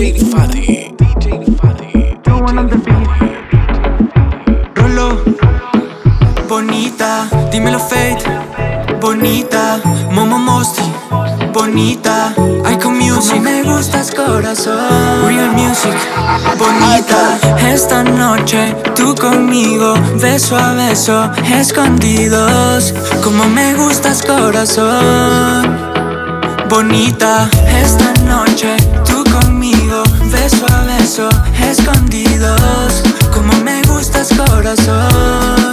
DJ Fati. DJ Fati. Rolo. Bonita. Dímelo Fate. Bonita. Momo Mosti. Bonita. Icon Music. Como me gustas corazón. Real Music. Bonita. Esta noche tú conmigo. Beso a beso. Escondidos. Como me gustas corazón. Bonita. Esta noche escondidos. Como me gustas, corazón.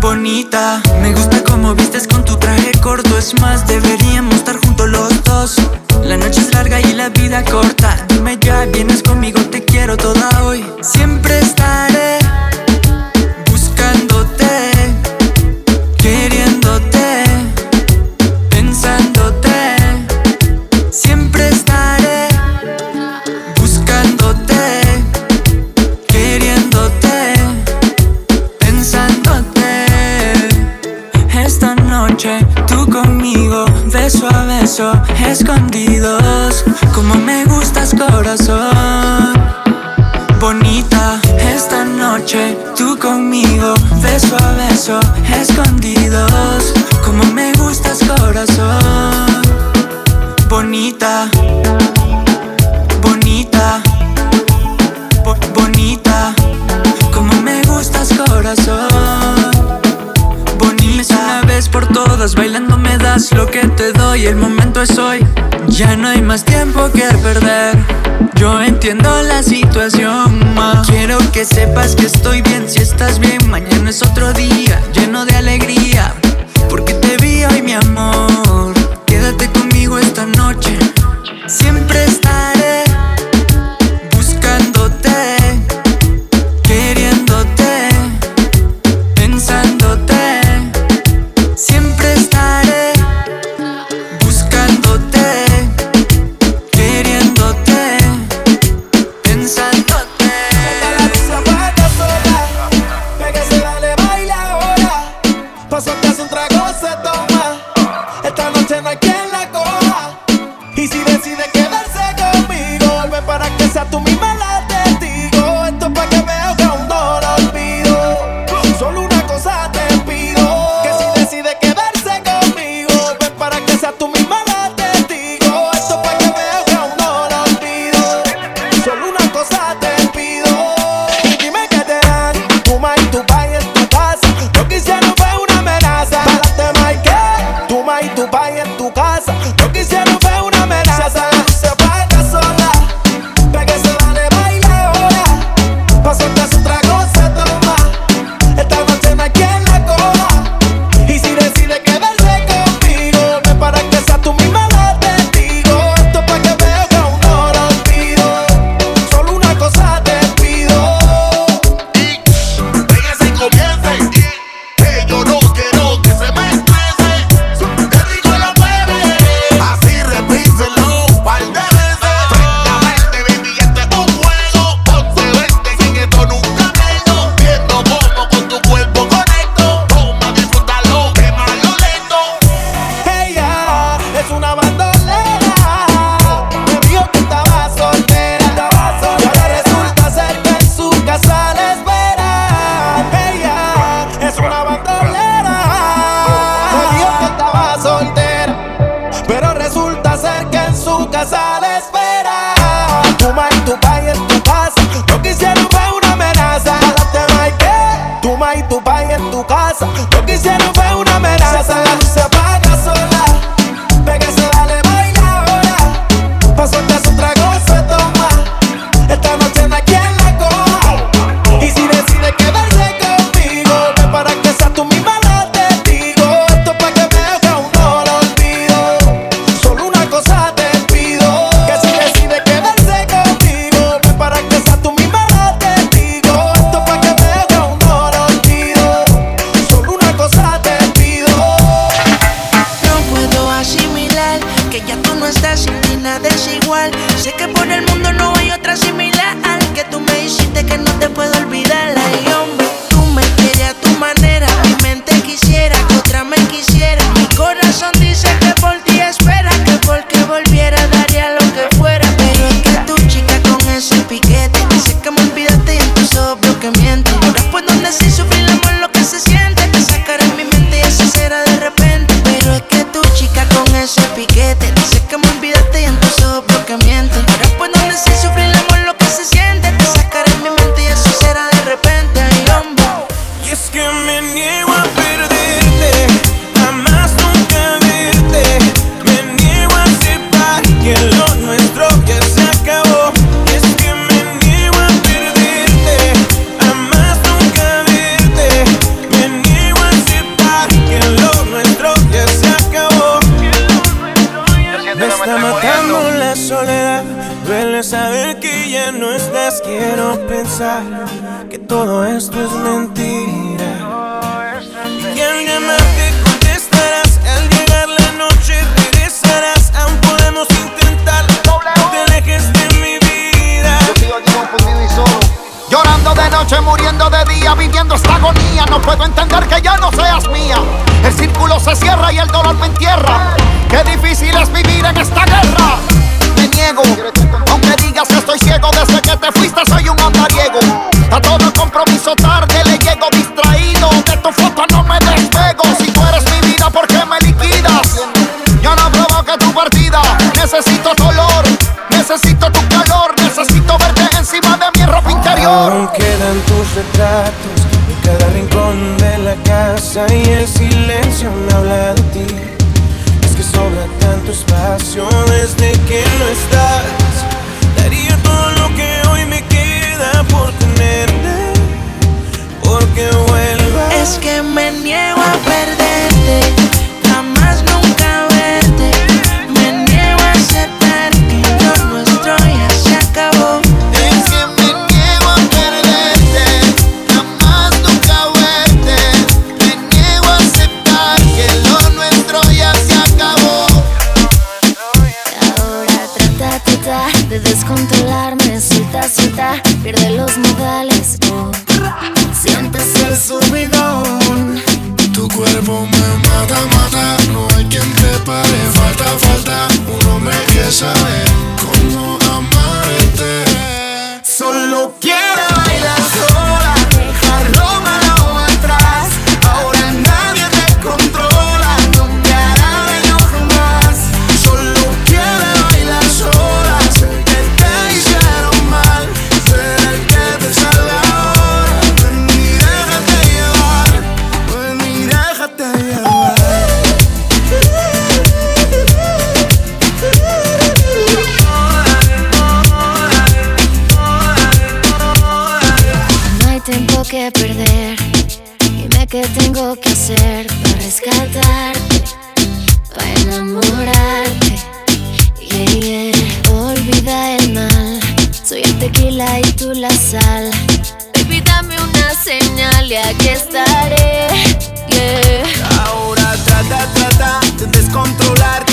Bonita, me gusta como vistes con tu traje corto. Es más, deberíamos estar juntos los dos. La noche es larga y la vida corta. Dime ya, vienes conmigo, te quiero toda hoy. Siempre estaré. escondidos. Como me gustas, corazón. Bonita esta noche, tú conmigo, beso a beso escondidos. Como me gustas, corazón. Bonita, bonita, bonita. Como me gustas, corazón por todas, bailando me das lo que te doy, el momento es hoy. Ya no hay más tiempo que perder. Yo entiendo la situación, ma. Quiero que sepas que estoy bien, si estás bien, mañana es otro día, lleno de alegría. Porque te vi hoy, mi amor. Quédate conmigo esta noche. Siempre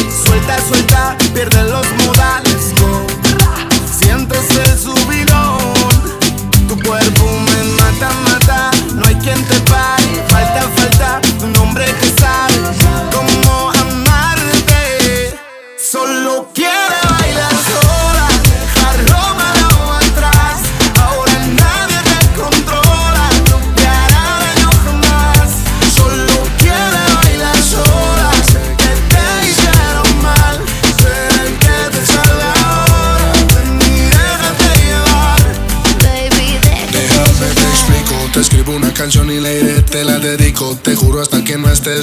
Suelta, suelta.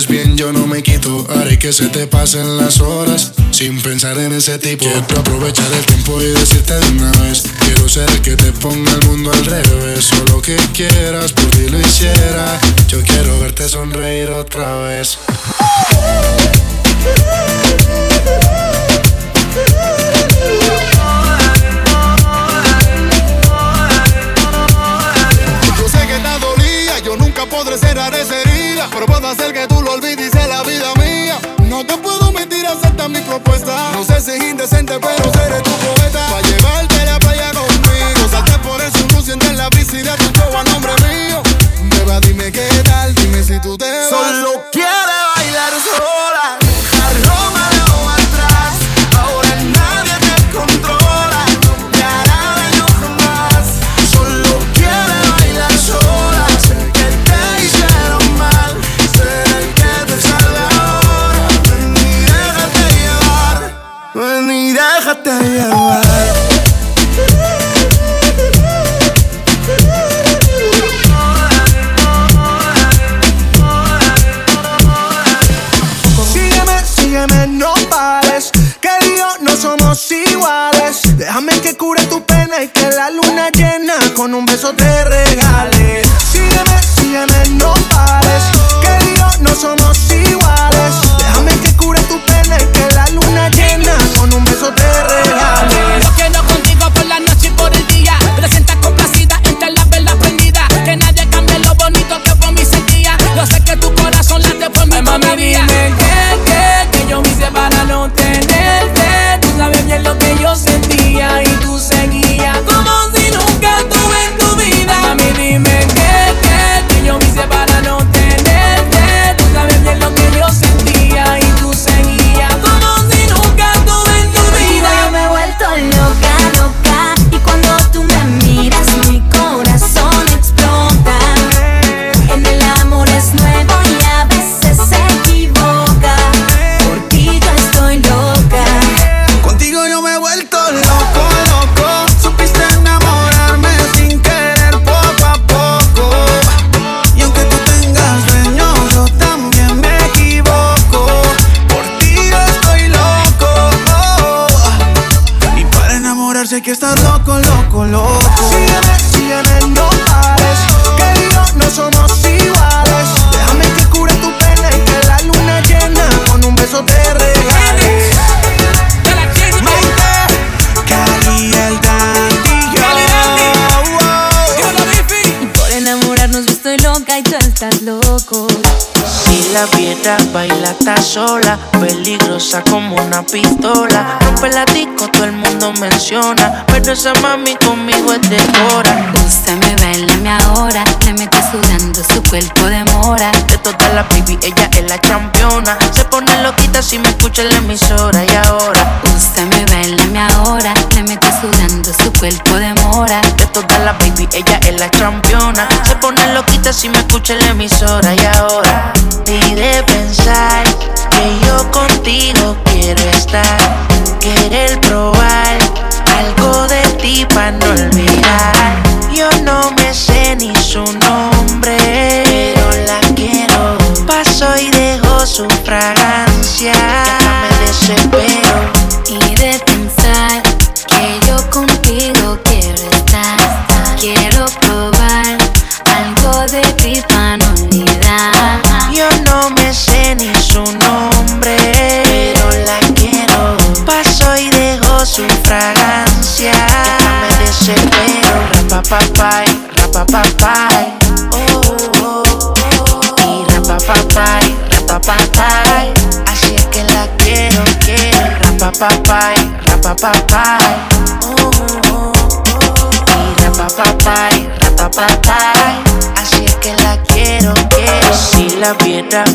bien, yo no me quito. Haré que se te pasen las horas sin pensar en ese tipo. Quiero aprovechar el tiempo y decirte de una vez. Quiero ser el que te ponga el mundo al revés. Solo que quieras, por ti lo hiciera. Yo quiero verte sonreír otra vez. Pero puedo hacer que tú lo olvides y la vida mía. No te puedo mentir, acepta mi propuesta. No sé si es indecente, pero seré tu poeta. Pa' llevarte a la playa conmigo. Salté por el sunroof, siente la bici de tu show a nombre mío. Beba, dime qué tal, dime si tú te vas. Solo quiero la viera baila está sola, peligrosa como una pistola. Rompe la disco, todo el mundo menciona, pero esa mami conmigo es de hora. Úsame, bailame ahora Me meto sudando, su cuerpo demora De todas las baby, ella es la championa. Se pone loquita si me escucha en la emisora y ahora. Úsame, bailame ahora Me meto sudando, su cuerpo demora De todas las baby, ella es la championa. Se pone loquita si me escucha en la emisora y ahora. De pensar que yo contigo quiero estar, querer probar algo de ti para no olvidar. Yo no me sé ni su nombre, pero la quiero. Paso y dejo su fragancia. Me desespero. Desespero. Rapapapay, rapapapay. Oh, oh, oh. Y rapapapay, rapapapay. Así que la quiero, quiero. Rapapapay, rapapapay.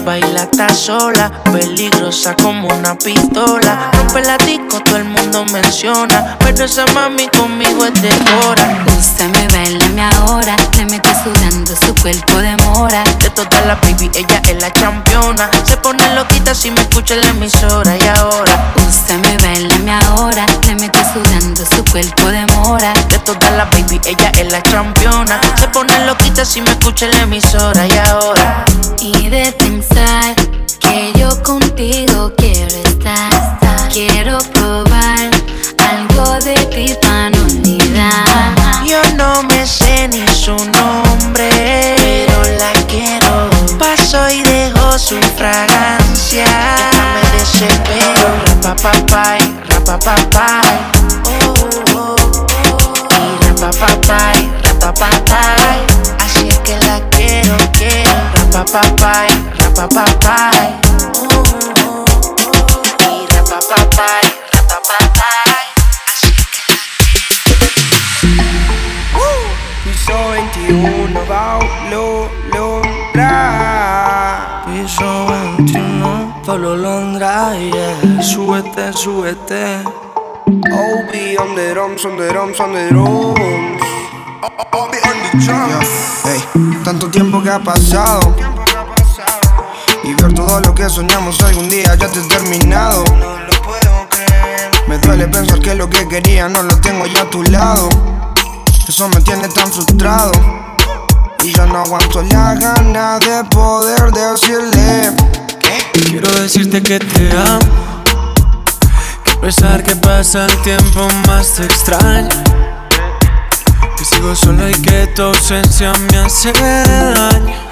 Baila está sola, peligrosa como una pistola. Rompe la disco, todo el mundo menciona, pero esa mami conmigo es de hora. Úsame, bailame ahora Me meto sudando, su cuerpo demora De todas las baby, ella es la championa. Se pone loquita si me escucha en la emisora y ahora. Úsame, bailame ahora Me meto sudando, su cuerpo demora De todas las baby, ella es la championa. Se pone loquita si me escucha en la emisora y ahora. Y de pensar que yo contigo quiero estar Quiero probar algo de ti para no olvidar Yo no me sé ni su nombre, pero la quiero. Paso y dejo su fragancia. Me desespero. Rapapapay, rapapapay. Oh, oh, oh. Y rapapapay. Así que la quiero, quiero. Rapapapay, rapapapay. Oh, oh, oh, oh. Y rapapapay, rapapapay. Piso 21 va a lograr. Piso 21, Pablo Londra, yeah. Súbete, súbete. OB on the drums, on the drums, on the drums. Ey, tanto tiempo que ha pasado Y ver todo lo que soñamos algún día ya te he terminado No lo puedo creer. duele pensar que lo que quería no lo tengo ya a tu lado. Eso me tiene tan frustrado. Y ya no aguanto la gana de poder decirle Quiero decirte que te amo. Que a pesar que pasa el tiempo más te extraño. Que sigo solo y que tu ausencia me hace daño.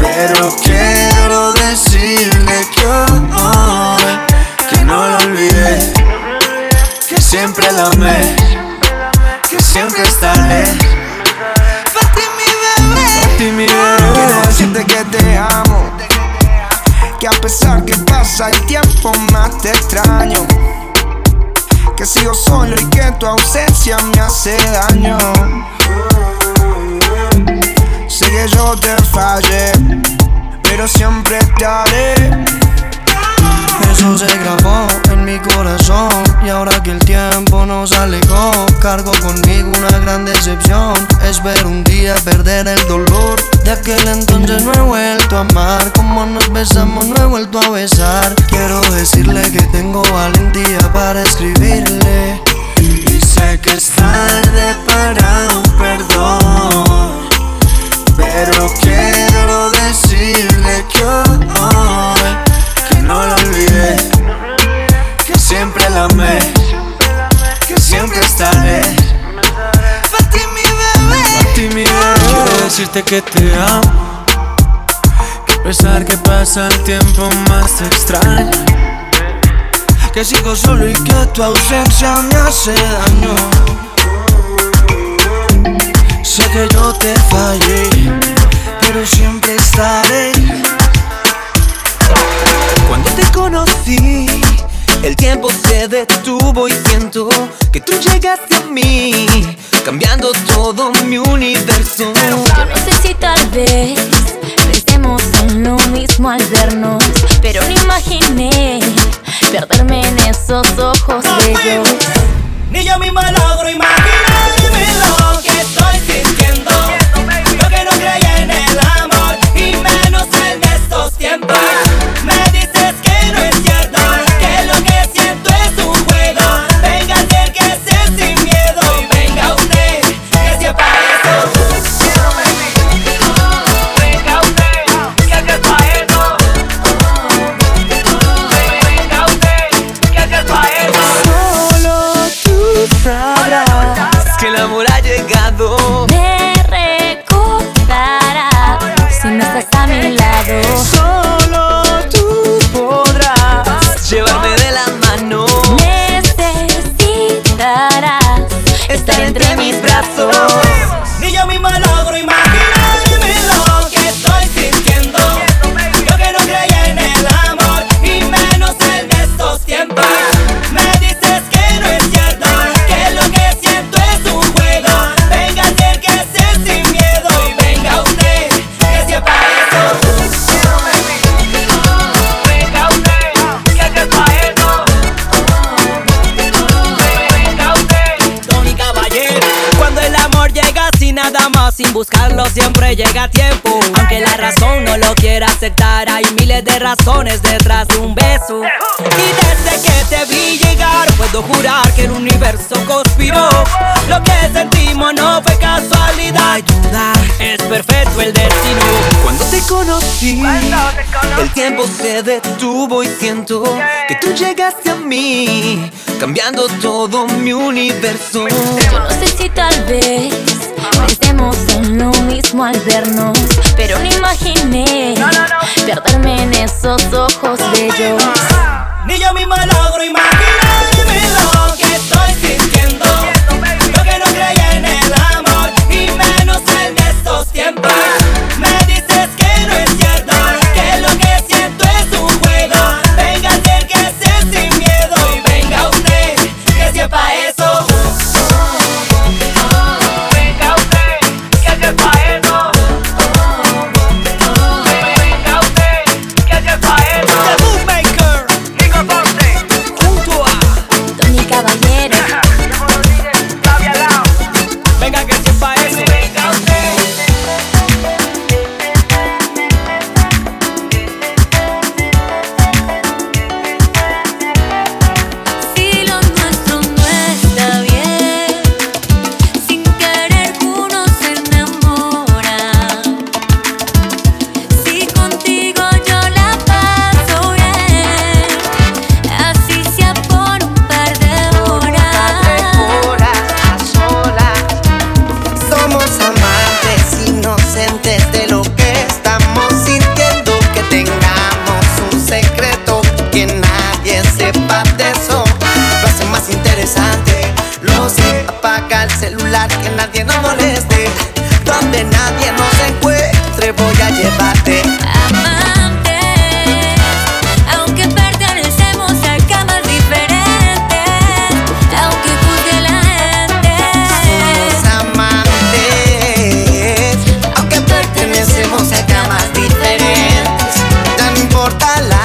Pero quiero decirle que hoy Que no lo olvidé Que siempre la amé Que siempre estaré Pa' ti mi bebé. Ti mi bebé Quiero decirte que te amo. Que a pesar que pasa el tiempo más te extraño. Que sigo solo y que tu ausencia me hace daño. Te fallé, pero siempre te haré. Eso se grabó en mi corazón Y ahora que el tiempo nos alejó Cargo conmigo una gran decepción. Espero un día perder el dolor De aquel entonces no he vuelto a amar. Como nos besamos no he vuelto a besar. Quiero decirle que tengo valentía para escribirle. Y sé que es tarde para un perdón Pero quiero decirle que hoy Que no lo olvidé Que siempre la amé Que siempre estaré. Pa' ti mi bebé. Mi bebé. Quiero decirte que te amo. Que a pesar que pasa el tiempo más te extraño. Que sigo solo y que tu ausencia me hace daño. Sé que yo te fallé, pero siempre estaré Cuando te conocí, el tiempo se detuvo y siento que tú llegaste a mí, cambiando todo mi universo. Yo no sé si tal vez pensemos en lo mismo al vernos, pero no imaginé perderme en esos ojos bellos. Ni yo misma logro imaginarme lo que estoy sintiendo. Me dices que no es cierto, todo importa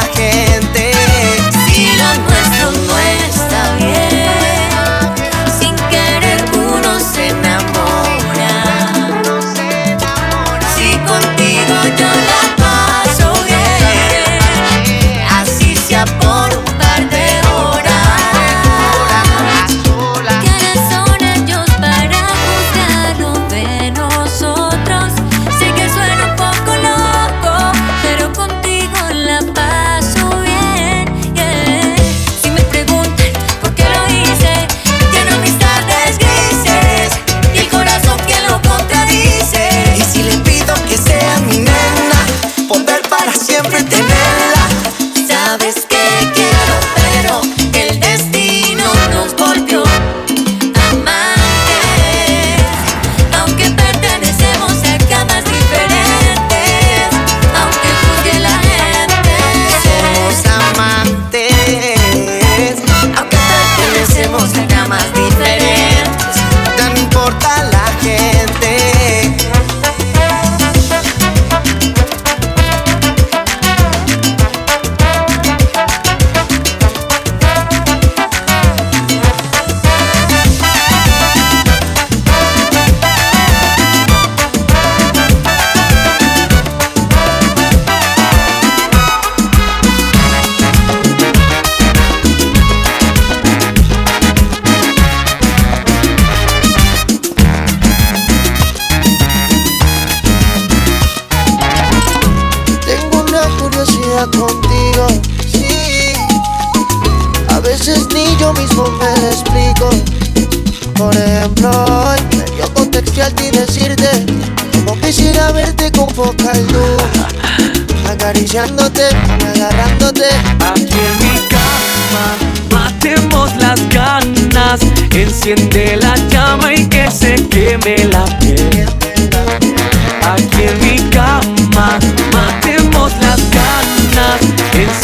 contigo, sí. A veces ni yo mismo me lo explico. Por ejemplo, hoy me dio contexto al ti decirte como quisiera verte con poca luz, acariciándote, agarrándote. Aquí en mi cama matemos las ganas Enciende la llama y que se queme la piel Aquí en mi cama matemos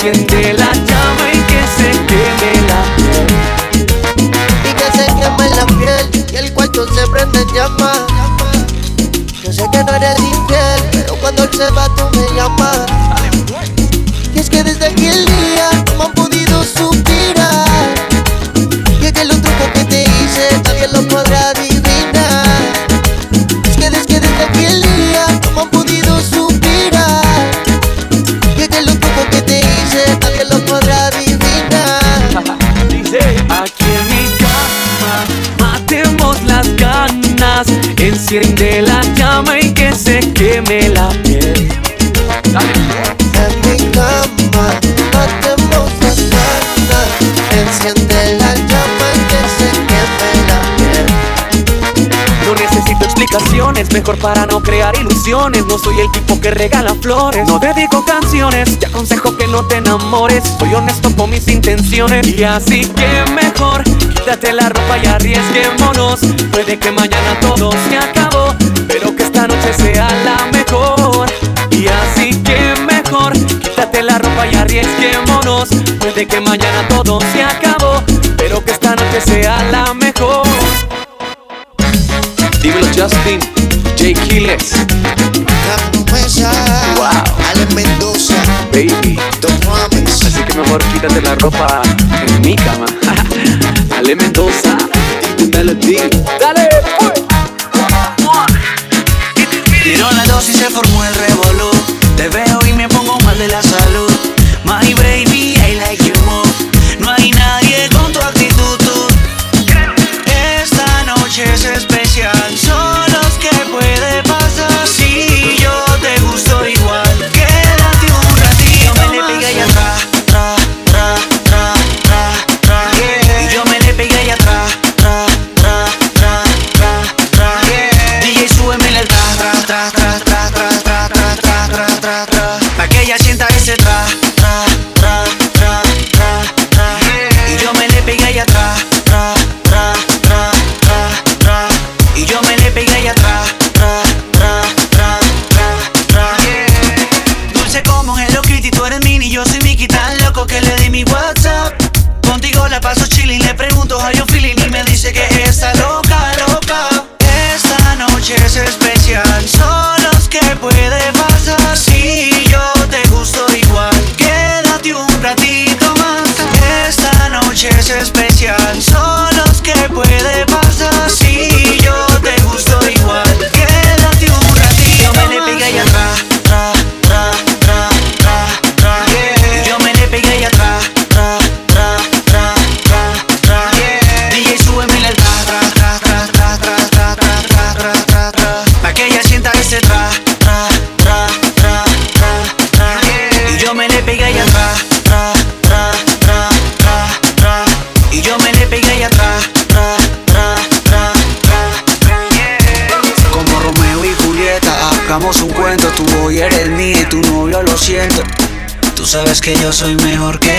Enciende la llama y que se queme la piel y que se queme la piel y el cuarto se prende en llamas. Yo sé que no eres infiel, pero cuando él se va tú me llamas. Y es que desde aquel día no han podido suspirar. Y es que los trucos que te hice nadie lo podrá enciende la llama y que se queme la piel. Llama y que se queme la piel. No necesito explicaciones, mejor para no crear ilusiones. No soy el tipo que regala flores, no dedico canciones. Te aconsejo que no te enamores, soy honesto con mis intenciones. Y así que mejor quítate la ropa y arriesguémonos. Puede que mañana todo se acabe. arriesguémonos. Puede que mañana todo se acabó, pero que esta noche sea la mejor. Dímelo, Justin, Jay Quiles. Wow. Alex Mendoza, baby, Don Rames. Así que mejor quítate la ropa en mi cama. Ale Mendoza, dale, dale. que yo soy mejor que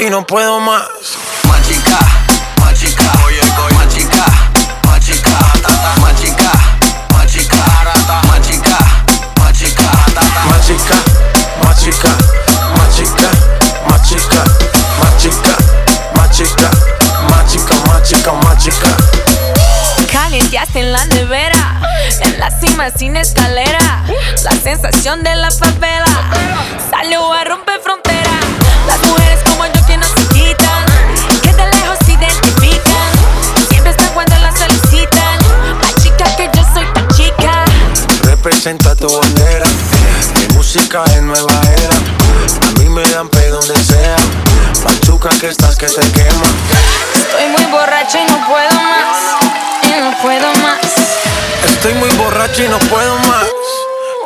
y no puedo más. Machica, machica, oye, oye. machica, machica, tata, machica, machica, rata, machica, machica, tata, machica, machica, machica, machica, machica, machica, machica, machica, machica. Calienteaste en la nevera, en la cima sin escalera, la sensación de la favela salió a romper fronteras Senta tu bandera. Mi música es nueva era. A mí me dan play donde sea. Machuca que estás que te quema. Estoy muy borracho y no puedo más. Y no puedo más. Estoy muy borracho y no puedo más.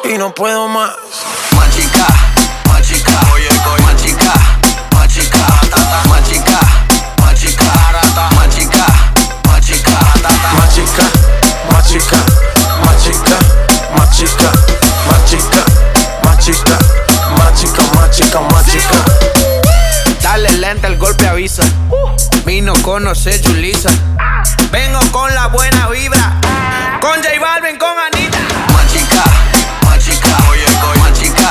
Y no puedo más. Machica, machica, oye, oye. machica, machica, tata, machica, machica, rata, machica, machica, machica, machica. machica chica, más chica, más chica, más chica. Dale lenta, el golpe avisa. Vino con José Julisa. Vengo con la buena vibra. Con J Balvin, con Anita. Más chica, más chica, oye, más chica,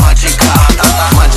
más chica, más.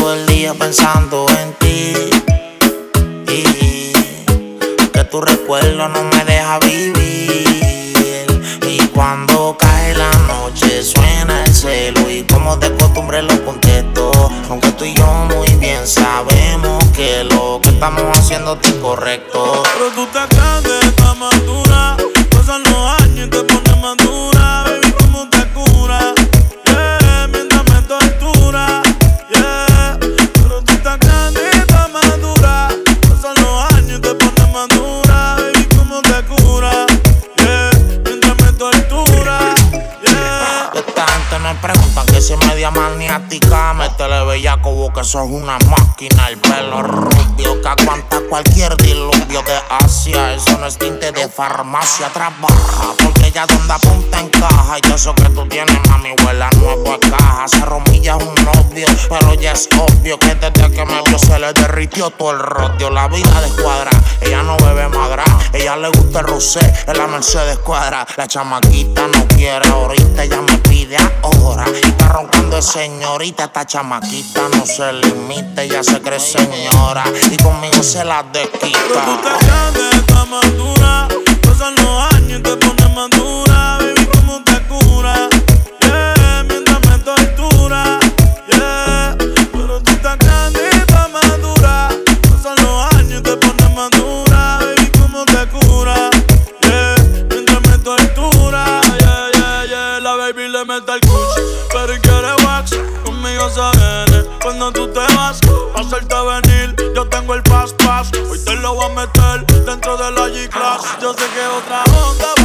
Todo el día pensando en ti y que tu recuerdo no me deja vivir. Y cuando cae la noche suena el celo y como de costumbre lo contesto. Aunque tú y yo muy bien sabemos que lo que estamos haciendo es incorrecto. Pero tú estás grande, estás madura. Preguntan que si es media maniática, métele bella como que sos una máquina, el pelo rubio que aguanta cualquier diluvio de Asia, eso no es tinte de farmacia, trabaja, porque ya donde apunta encaja, y todo eso que tú tienes, mami, huele a nuevo de caja, se romilla un novio, pero ya es obvio que desde que me vio se le derritió todo el rodio, la vida de cuadra, ella no bebe madra, ella le gusta el rosé, en la Mercedes cuadra, la chamaquita no quiere ahorita, ella me pide ahora, roncando de señorita, esta chamaquita no se limita, ella se cree señora, y conmigo se la Pero tú desquita. estás grande, estás madura. Pasan los años tiene Pero él quiere wax, conmigo se viene. Cuando tú te vas, pa' hacerte venir, yo tengo el pass pass. Hoy te lo voy a meter dentro de la G-Class. Yo sé que otra onda,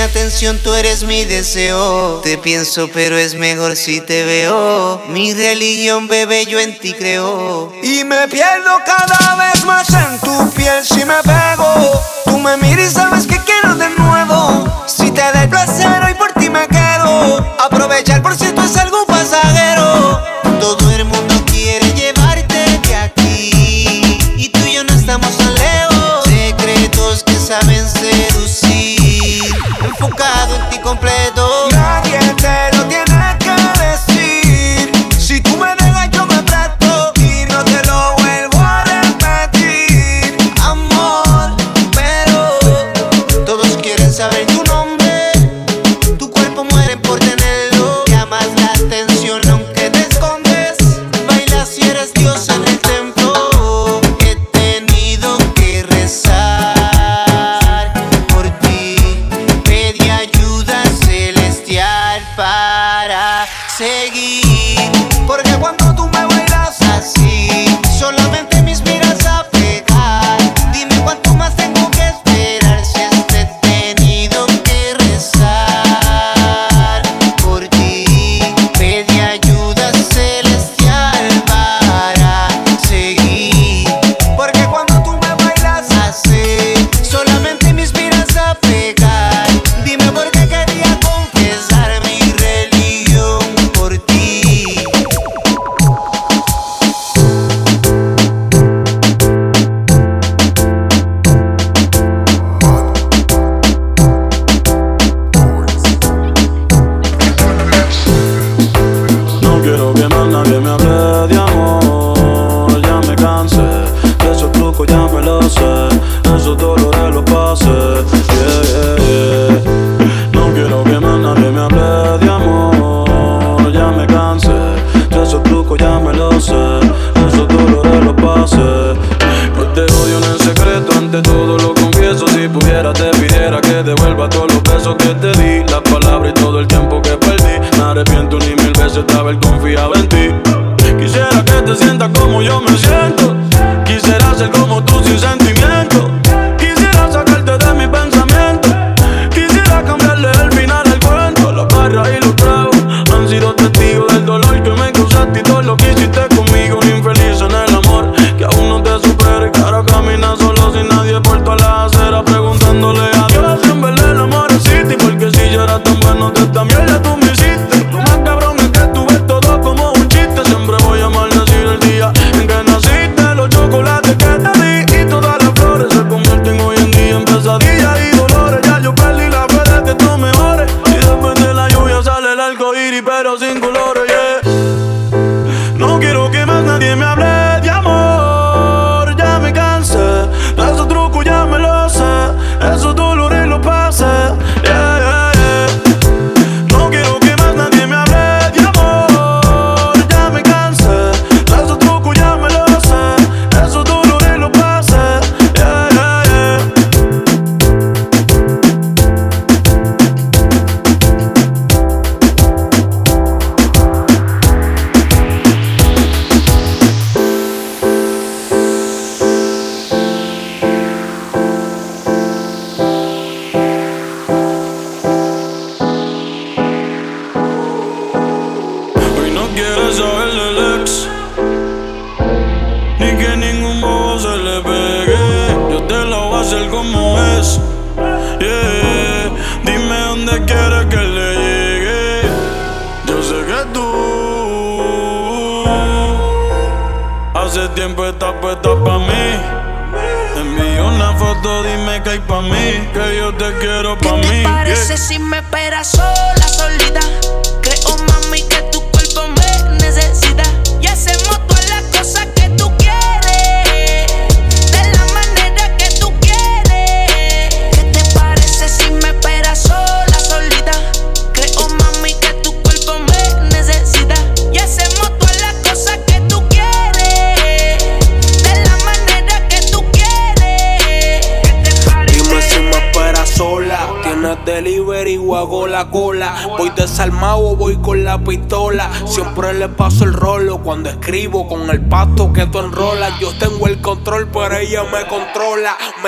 atención, tú eres mi deseo. Te pienso, pero es mejor si te veo. Mi religión, bebé, yo en ti creo. Y me pierdo cada vez más en tu piel si me pego. Tú me miras y sabes que quiero de nuevo. Si te da el placer, hoy por ti me quedo. Aprovechar por si tú es algo pasajero.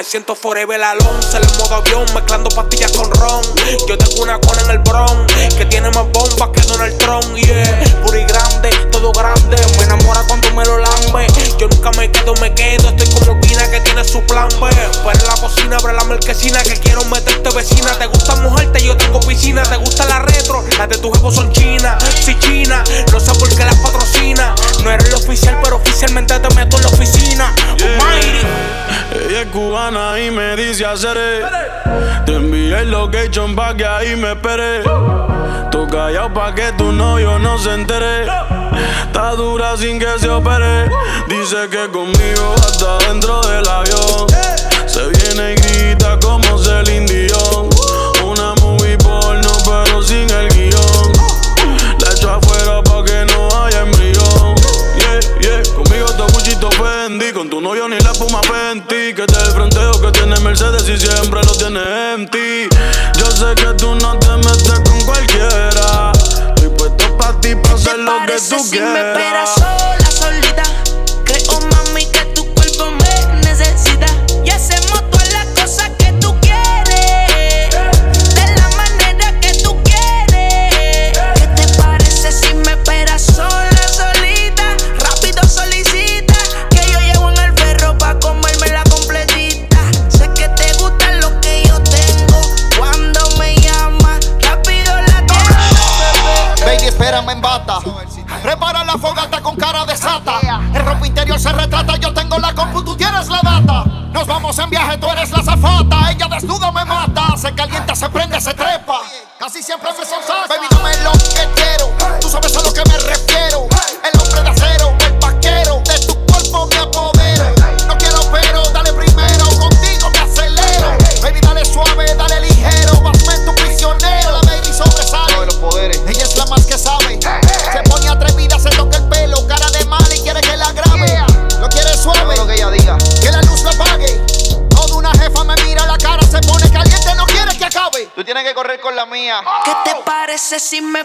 Me siento forever alone, se le modo avión, mezclando pastillas con ron. Yo tengo una cona en el bronx que tiene más bombas que Donald Trump. Yeah, puri grande, todo grande. Me enamora cuando me lo lambe. Yo nunca me quedo, me quedo. Estoy como Pina que tiene su plan B. Pero en la cocina abre la marquesina que quiero meterte vecina. Te gusta mojarte, yo tengo piscina. Te gusta la retro, las de tu jefe son chinas. Si china, no sé por qué las patrocina. No eres el oficial, pero oficialmente te meto en la oficina. Yeah. Ella es cubana y me dice haceré. Te envié el location pa' que ahí me esperé. Tú callado pa' que tu novio no se entere. Está dura sin que se opere. Dice que conmigo hasta dentro del avión. Se viene y grita Mercedes y siempre lo tienes en ti. Yo sé que tú no te metes con cualquiera. Estoy puesto para ti, para hacer lo que tú quieras. se retrata, yo tengo la compu, tú tienes la data. Nos vamos en viaje, tú eres la zafata. Ella desnuda me mata, se calienta, se prende, se trepa. Casi siempre me sonsa. Si me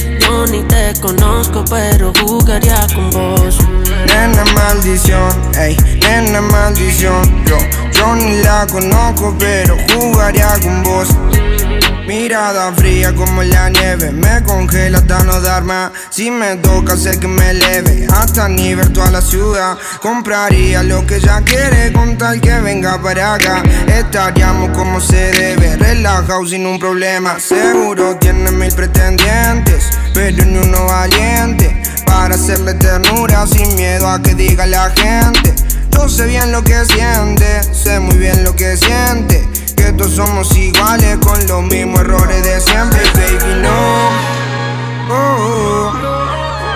Ni te conozco pero jugaría con vos Nena maldición, ey, nena maldición. Yo, yo ni la conozco, pero jugaría con vos. Mirada fría como la nieve, me congela hasta no dar más. Si me toca, sé que me eleve hasta nivel toda la ciudad. Compraría lo que ella quiere con tal que venga para acá. Estaríamos como se debe, relajado sin un problema. Seguro tiene mil pretendientes, pero ni uno valiente. Para hacerle ternura sin miedo a que diga la gente. Yo sé bien lo que siente, sé muy bien lo que siente. Que todos somos iguales con los mismos errores de siempre, baby, no. Oh,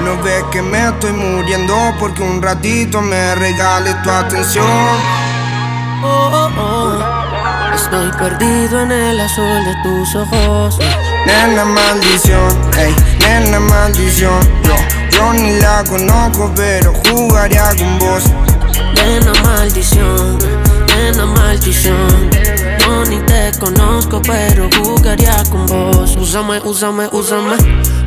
no ves que me estoy muriendo porque un ratito me regales tu atención. Oh. Estoy perdido en el azul de tus ojos Nena maldición, ey, nena maldición. Yo, yo ni la conozco, pero jugaría con vos. Nena maldición, nena maldición Ni te conozco pero jugaría con vos. Úsame, úsame, úsame.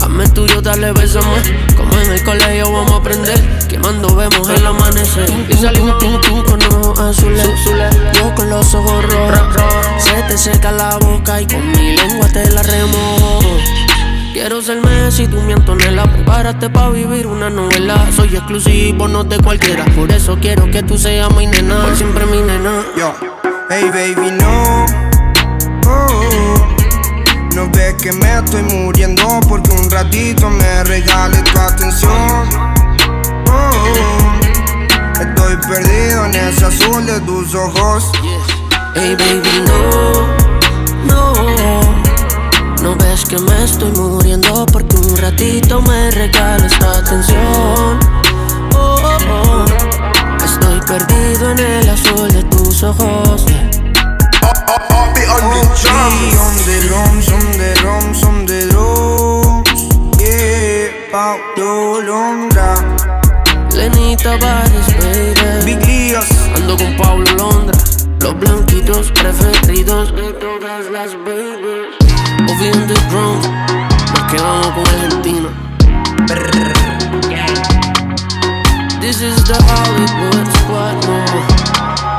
Hazme tuyo, dale, bésame. Como en el colegio vamos a aprender. Quemando vemos el amanecer. Y salimos tú, tú con ojos azules. Yo con los ojos rojos. Se te seca la boca y con mi lengua te la remojo. Quiero ser Messi, tú mi Antonella. Prepárate pa' vivir una novela. Soy exclusivo, no de cualquiera. Por eso quiero que tú seas mi nena. Por siempre mi nena. Yo, hey baby, no oh, No ves que me estoy muriendo Porque un ratito me regales tu atención oh, Estoy perdido en ese azul de tus ojos Hey baby, no, no no ves que me estoy muriendo porque un ratito me regales tu atención. Oh, oh, oh. Estoy perdido en el azul de tus ojos. OG on the drums, on the drums, on the drums. Yeah, Paulo Londra. Lenita Bares, baby. Big Líos. Ando con Pablo Londra. Los blanquitos preferidos de todas las babies. Ovi on the drums. Nos quedamos con Argentina. This is the Hollywood squad, no.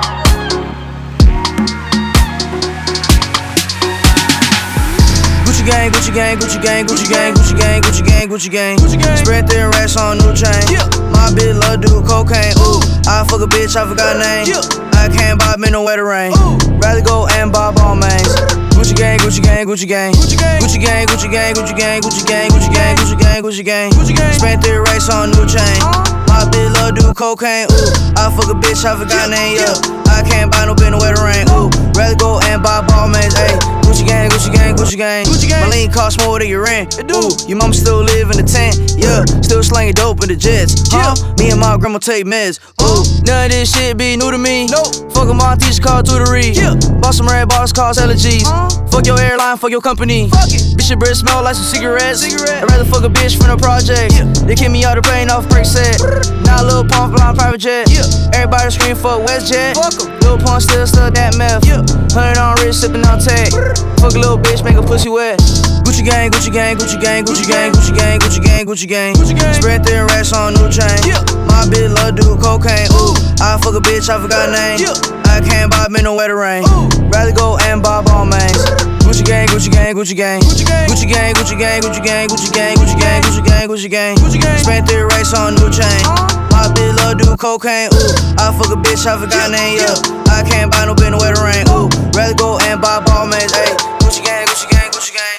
Gucci gang, Gucci gang, Gucci gang, Gucci gang, Gucci gang, Gucci gang, Gucci gang. Spread their racks on new chain. My bitch love do cocaine. Ooh, I fuck a bitch, I forgot name. I can't buy me no wetter rain. Rather go and buy ball mains. Gucci gang, Gucci gang, Gucci gang, Gucci gang, Gucci gang, Gucci gang, Gucci gang, Gucci gang, Gucci gang, Gucci gang, Gucci gang. Gucci gang. Spent their racks on new chain. My bitch love do cocaine. Ooh, I fuck a bitch, I forgot name. Yeah, I can't buy no no wetter rain. Ooh, rather go and buy ball. Ayy, Gucci gang, Gucci gang, Gucci gang. Gucci gang. lean cost more than your rent. it Ooh, your mama still live in the tent. Yeah, still slanging dope in the jets. Huh? Me and my grandma take meds. Ooh, none of this shit be new to me. Nope. Fuck a my teacher called tutory. Yeah. Bought some red bars, cause allergies. Fuck your airline, fuck your company. Fuck it. Bitch, your breath smell like some cigarettes. Cigarette. I'd rather fuck a bitch from the project. Yeah. They kick me out the plane off break set. Now little pump flying private jet. Yeah. Everybody scream fuck WestJet. Fuck 'em. Lil Pump still stuck that meth. Yeah. Hundred on wrist, sipping on tech. Fuck a little bitch, make a pussy wet. Gucci gang, Gucci gang, Gucci gang, Gucci gang, Gucci gang, Gucci gang, Gucci gang. Gucci gang. Spread thin racks on new chain. Yeah. My bitch love do cocaine. Ooh, I fuck a bitch, I forgot her name. Yeah. I can't buy me no wetter rain. Rather go and buy ball mains. Gucci gang, Gucci gang, Gucci gang. Gucci gang, Gucci gang, Gucci gang, Gucci gang, Gucci gang, Gucci gang, Gucci gang, Gucci gang. Gucci gang. Spent three racks on new chain. My bitch love do cocaine. Ooh, I fuck a bitch, I forgot name. Yeah, I can't buy no bin with a ring. Ooh, rather go and buy ball mates. Ayy, Gucci gang, Gucci gang, Gucci gang.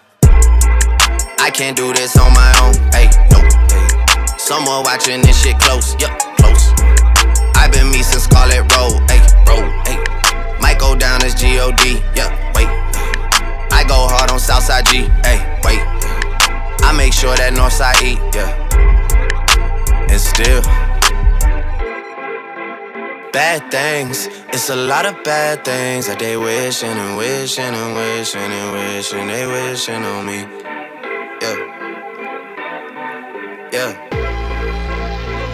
I can't do this on my own. Hey, no, hey. Someone watching this shit close. Yup, close. I've been me since Scarlet Road. Hey, road. Hey. Might go down as G-O-D. Yup, wait. I go hard on Southside G. Hey, wait. I make sure that Northside E. Yeah. And still. Bad things, it's a lot of bad things that they wishing and wishing and wishing and wishing they wishing on me.